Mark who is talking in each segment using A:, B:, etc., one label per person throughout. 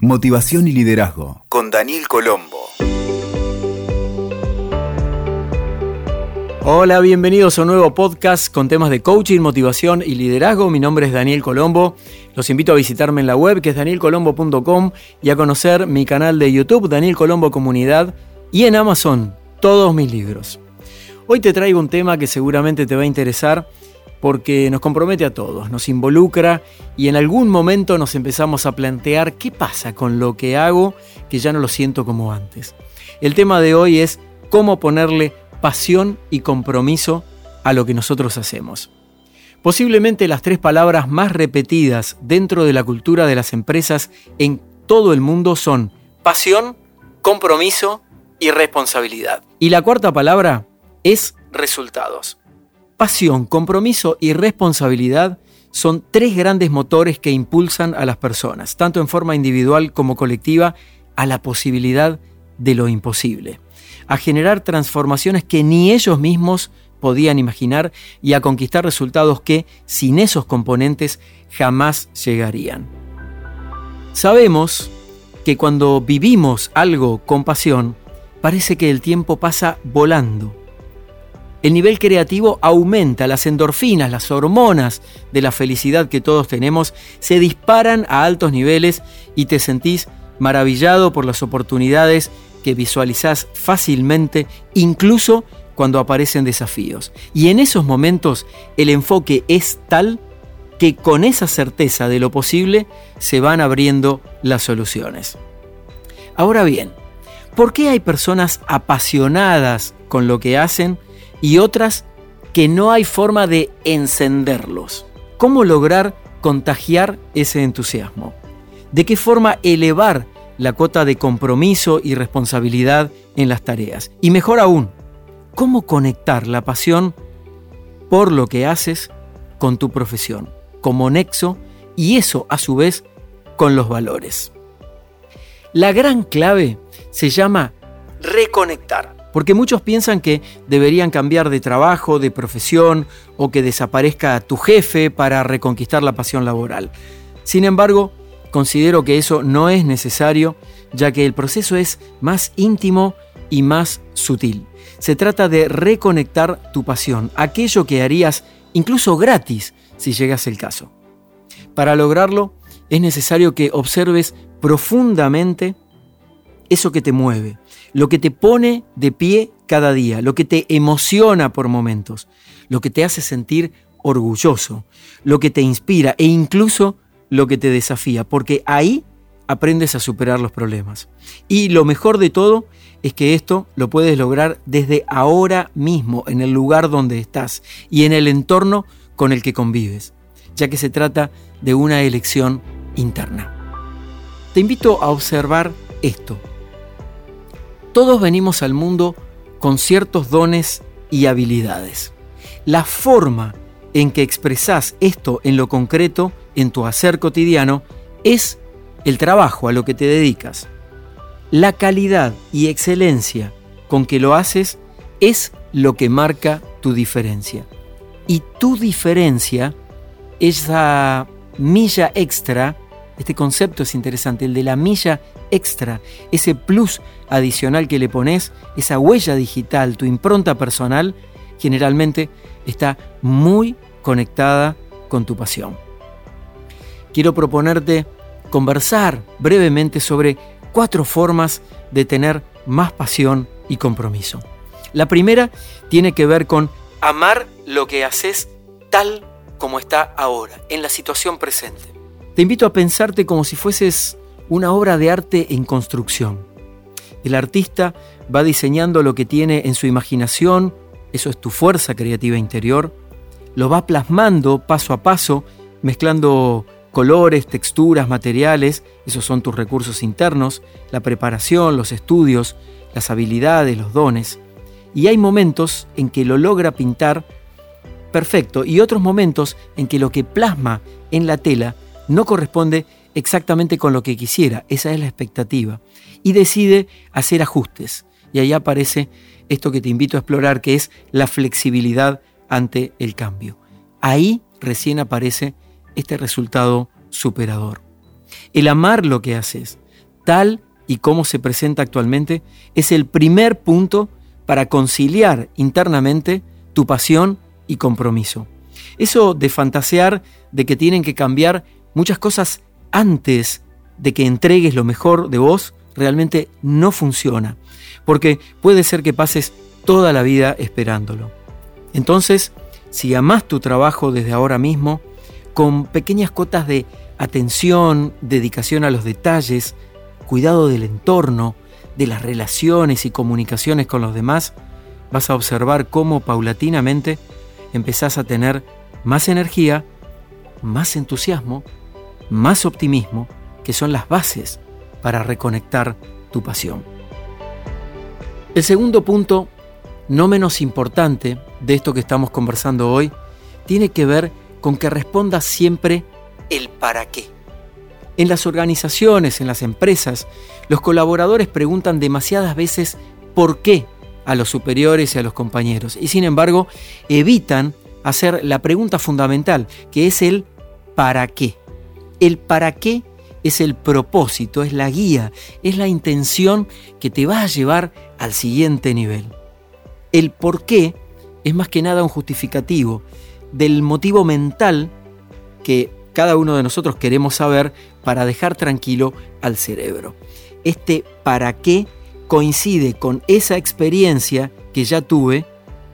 A: Motivación y liderazgo con Daniel Colombo.
B: Hola, bienvenidos a un nuevo podcast con temas de coaching, motivación y liderazgo. Mi nombre es Daniel Colombo. Los invito a visitarme en la web que es danielcolombo.com y a conocer mi canal de YouTube, Daniel Colombo Comunidad, y en Amazon, todos mis libros. Hoy te traigo un tema que seguramente te va a interesar porque nos compromete a todos, nos involucra y en algún momento nos empezamos a plantear qué pasa con lo que hago que ya no lo siento como antes. El tema de hoy es cómo ponerle pasión y compromiso a lo que nosotros hacemos. Posiblemente las tres palabras más repetidas dentro de la cultura de las empresas en todo el mundo son pasión, compromiso y responsabilidad. Y la cuarta palabra es resultados. Pasión, compromiso y responsabilidad son tres grandes motores que impulsan a las personas, tanto en forma individual como colectiva, a la posibilidad de lo imposible, a generar transformaciones que ni ellos mismos podían imaginar y a conquistar resultados que, sin esos componentes, jamás llegarían. Sabemos que cuando vivimos algo con pasión, parece que el tiempo pasa volando el nivel creativo aumenta, las endorfinas, las hormonas de la felicidad que todos tenemos se disparan a altos niveles y te sentís maravillado por las oportunidades que visualizás fácilmente, incluso cuando aparecen desafíos. Y en esos momentos el enfoque es tal que con esa certeza de lo posible se van abriendo las soluciones. Ahora bien, ¿por qué hay personas apasionadas con lo que hacen y otras que no hay forma de encenderlos. ¿Cómo lograr contagiar ese entusiasmo? ¿De qué forma elevar la cuota de compromiso y responsabilidad en las tareas? Y mejor aún, ¿cómo conectar la pasión por lo que haces con tu profesión, como nexo y eso a su vez con los valores? La gran clave se llama reconectar. Porque muchos piensan que deberían cambiar de trabajo, de profesión o que desaparezca tu jefe para reconquistar la pasión laboral. Sin embargo, considero que eso no es necesario, ya que el proceso es más íntimo y más sutil. Se trata de reconectar tu pasión, aquello que harías incluso gratis si llegas el caso. Para lograrlo, es necesario que observes profundamente eso que te mueve, lo que te pone de pie cada día, lo que te emociona por momentos, lo que te hace sentir orgulloso, lo que te inspira e incluso lo que te desafía, porque ahí aprendes a superar los problemas. Y lo mejor de todo es que esto lo puedes lograr desde ahora mismo, en el lugar donde estás y en el entorno con el que convives, ya que se trata de una elección interna. Te invito a observar esto, todos venimos al mundo con ciertos dones y habilidades. La forma en que expresás esto en lo concreto, en tu hacer cotidiano, es el trabajo a lo que te dedicas. La calidad y excelencia con que lo haces es lo que marca tu diferencia. Y tu diferencia, esa milla extra, este concepto es interesante, el de la milla extra, ese plus adicional que le pones, esa huella digital, tu impronta personal, generalmente está muy conectada con tu pasión. Quiero proponerte conversar brevemente sobre cuatro formas de tener más pasión y compromiso. La primera tiene que ver con amar lo que haces tal como está ahora, en la situación presente. Te invito a pensarte como si fueses una obra de arte en construcción. El artista va diseñando lo que tiene en su imaginación, eso es tu fuerza creativa interior, lo va plasmando paso a paso, mezclando colores, texturas, materiales, esos son tus recursos internos, la preparación, los estudios, las habilidades, los dones. Y hay momentos en que lo logra pintar perfecto y otros momentos en que lo que plasma en la tela no corresponde exactamente con lo que quisiera, esa es la expectativa, y decide hacer ajustes. Y ahí aparece esto que te invito a explorar, que es la flexibilidad ante el cambio. Ahí recién aparece este resultado superador. El amar lo que haces tal y como se presenta actualmente, es el primer punto para conciliar internamente tu pasión y compromiso. Eso de fantasear de que tienen que cambiar muchas cosas antes de que entregues lo mejor de vos, realmente no funciona, porque puede ser que pases toda la vida esperándolo. Entonces, si amás tu trabajo desde ahora mismo, con pequeñas cotas de atención, dedicación a los detalles, cuidado del entorno, de las relaciones y comunicaciones con los demás, vas a observar cómo paulatinamente empezás a tener más energía, más entusiasmo, más optimismo, que son las bases para reconectar tu pasión. El segundo punto, no menos importante de esto que estamos conversando hoy, tiene que ver con que respondas siempre el para qué. En las organizaciones, en las empresas, los colaboradores preguntan demasiadas veces por qué a los superiores y a los compañeros y sin embargo evitan hacer la pregunta fundamental, que es el para qué. El para qué es el propósito, es la guía, es la intención que te va a llevar al siguiente nivel. El por qué es más que nada un justificativo del motivo mental que cada uno de nosotros queremos saber para dejar tranquilo al cerebro. Este para qué coincide con esa experiencia que ya tuve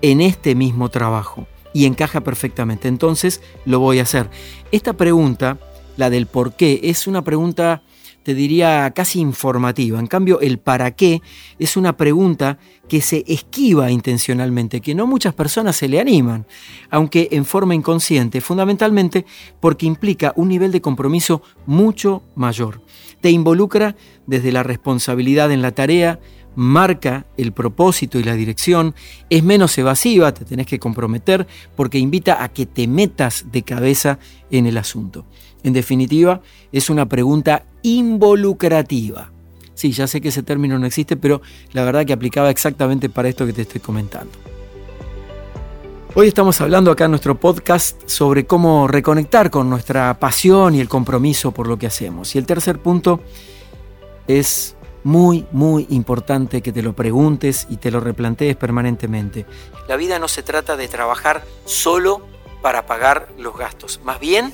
B: en este mismo trabajo y encaja perfectamente. Entonces lo voy a hacer. Esta pregunta, la del por qué, es una pregunta, te diría, casi informativa. En cambio, el para qué es una pregunta que se esquiva intencionalmente, que no muchas personas se le animan, aunque en forma inconsciente, fundamentalmente porque implica un nivel de compromiso mucho mayor. Te involucra desde la responsabilidad en la tarea, marca el propósito y la dirección, es menos evasiva, te tenés que comprometer porque invita a que te metas de cabeza en el asunto. En definitiva, es una pregunta involucrativa. Sí, ya sé que ese término no existe, pero la verdad que aplicaba exactamente para esto que te estoy comentando. Hoy estamos hablando acá en nuestro podcast sobre cómo reconectar con nuestra pasión y el compromiso por lo que hacemos. Y el tercer punto es muy, muy importante que te lo preguntes y te lo replantees permanentemente. La vida no se trata de trabajar solo para pagar los gastos, más bien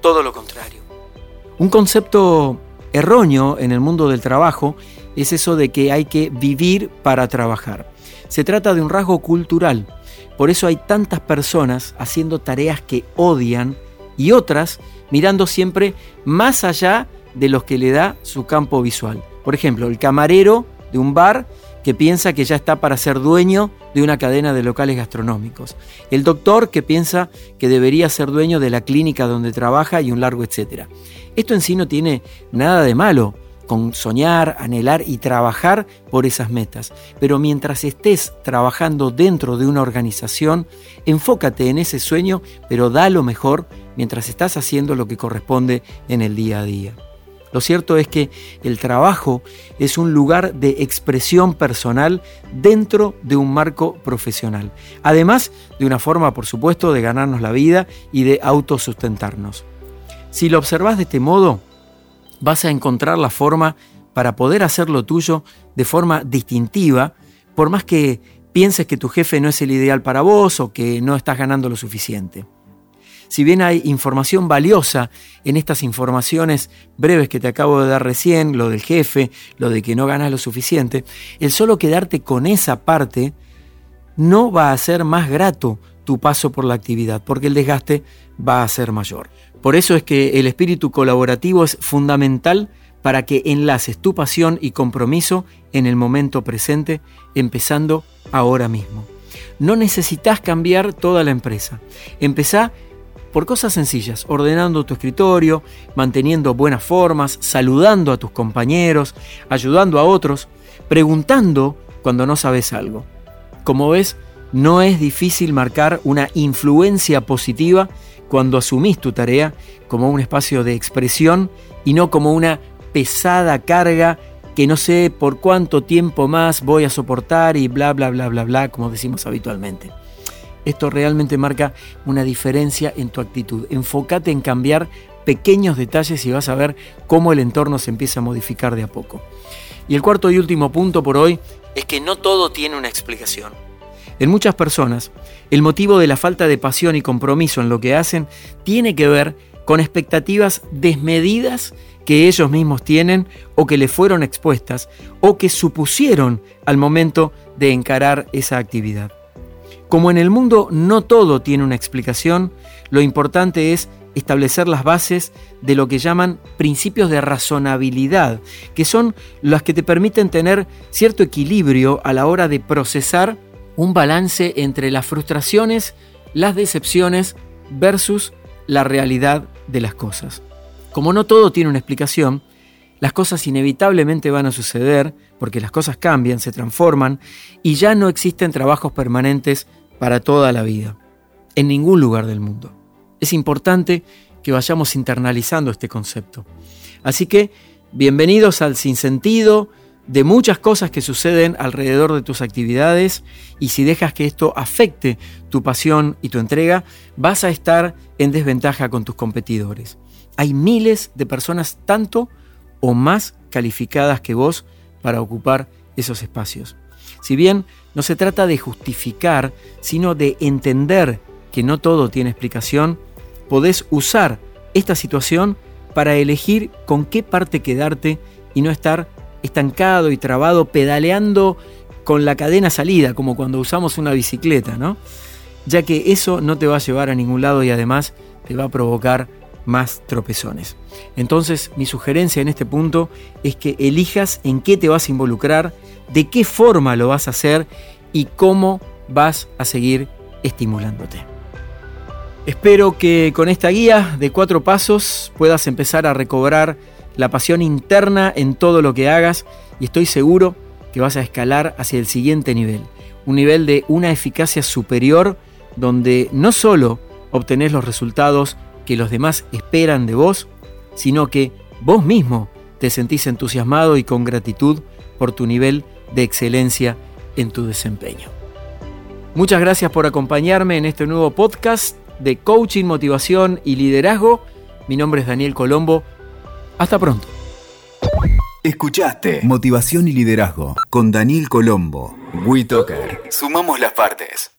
B: todo lo contrario. Un concepto erróneo en el mundo del trabajo es eso de que hay que vivir para trabajar. Se trata de un rasgo cultural, por eso hay tantas personas haciendo tareas que odian y otras mirando siempre más allá de los que le da su campo visual. Por ejemplo, el camarero de un bar que piensa que ya está para ser dueño de una cadena de locales gastronómicos. El doctor que piensa que debería ser dueño de la clínica donde trabaja y un largo etcétera. Esto en sí no tiene nada de malo con soñar, anhelar y trabajar por esas metas. Pero mientras estés trabajando dentro de una organización, enfócate en ese sueño, pero da lo mejor mientras estás haciendo lo que corresponde en el día a día. Lo cierto es que el trabajo es un lugar de expresión personal dentro de un marco profesional. Además de una forma, por supuesto, de ganarnos la vida y de autosustentarnos. Si lo observas de este modo, vas a encontrar la forma para poder hacer lo tuyo de forma distintiva, por más que pienses que tu jefe no es el ideal para vos o que no estás ganando lo suficiente. Si bien hay información valiosa en estas informaciones breves que te acabo de dar recién, lo del jefe, lo de que no ganas lo suficiente, el solo quedarte con esa parte no va a ser más grato tu paso por la actividad, porque el desgaste va a ser mayor. Por eso es que el espíritu colaborativo es fundamental para que enlaces tu pasión y compromiso en el momento presente, empezando ahora mismo. No necesitas cambiar toda la empresa. Empezá por cosas sencillas, ordenando tu escritorio, manteniendo buenas formas, saludando a tus compañeros, ayudando a otros, preguntando cuando no sabes algo. Como ves, no es difícil marcar una influencia positiva cuando asumís tu tarea como un espacio de expresión y no como una pesada carga que no sé por cuánto tiempo más voy a soportar y bla bla bla bla bla como decimos habitualmente. Esto realmente marca una diferencia en tu actitud. Enfócate en cambiar pequeños detalles y vas a ver cómo el entorno se empieza a modificar de a poco. Y el cuarto y último punto por hoy es que no todo tiene una explicación. En muchas personas, el motivo de la falta de pasión y compromiso en lo que hacen tiene que ver con expectativas desmedidas que ellos mismos tienen o que le fueron expuestas o que supusieron al momento de encarar esa actividad. Como en el mundo no todo tiene una explicación, lo importante es establecer las bases de lo que llaman principios de razonabilidad, que son las que te permiten tener cierto equilibrio a la hora de procesar un balance entre las frustraciones, las decepciones versus la realidad de las cosas. Como no todo tiene una explicación, las cosas inevitablemente van a suceder porque las cosas cambian, se transforman y ya no existen trabajos permanentes para toda la vida, en ningún lugar del mundo. Es importante que vayamos internalizando este concepto. Así que, bienvenidos al sinsentido de muchas cosas que suceden alrededor de tus actividades y si dejas que esto afecte tu pasión y tu entrega, vas a estar en desventaja con tus competidores. Hay miles de personas tanto o más calificadas que vos para ocupar esos espacios. Si bien no se trata de justificar, sino de entender que no todo tiene explicación, podés usar esta situación para elegir con qué parte quedarte y no estar estancado y trabado pedaleando con la cadena salida, como cuando usamos una bicicleta, ¿no? Ya que eso no te va a llevar a ningún lado y además te va a provocar más tropezones. Entonces, mi sugerencia en este punto es que elijas en qué te vas a involucrar, de qué forma lo vas a hacer y cómo vas a seguir estimulándote. Espero que con esta guía de cuatro pasos puedas empezar a recobrar la pasión interna en todo lo que hagas y estoy seguro que vas a escalar hacia el siguiente nivel, un nivel de una eficacia superior donde no solo obtenés los resultados que los demás esperan de vos, sino que vos mismo te sentís entusiasmado y con gratitud por tu nivel de excelencia en tu desempeño. Muchas gracias por acompañarme en este nuevo podcast de coaching, motivación y liderazgo. Mi nombre es Daniel Colombo hasta pronto.
A: Escuchaste Motivación y Liderazgo con Daniel Colombo. WeToker. Sumamos las partes.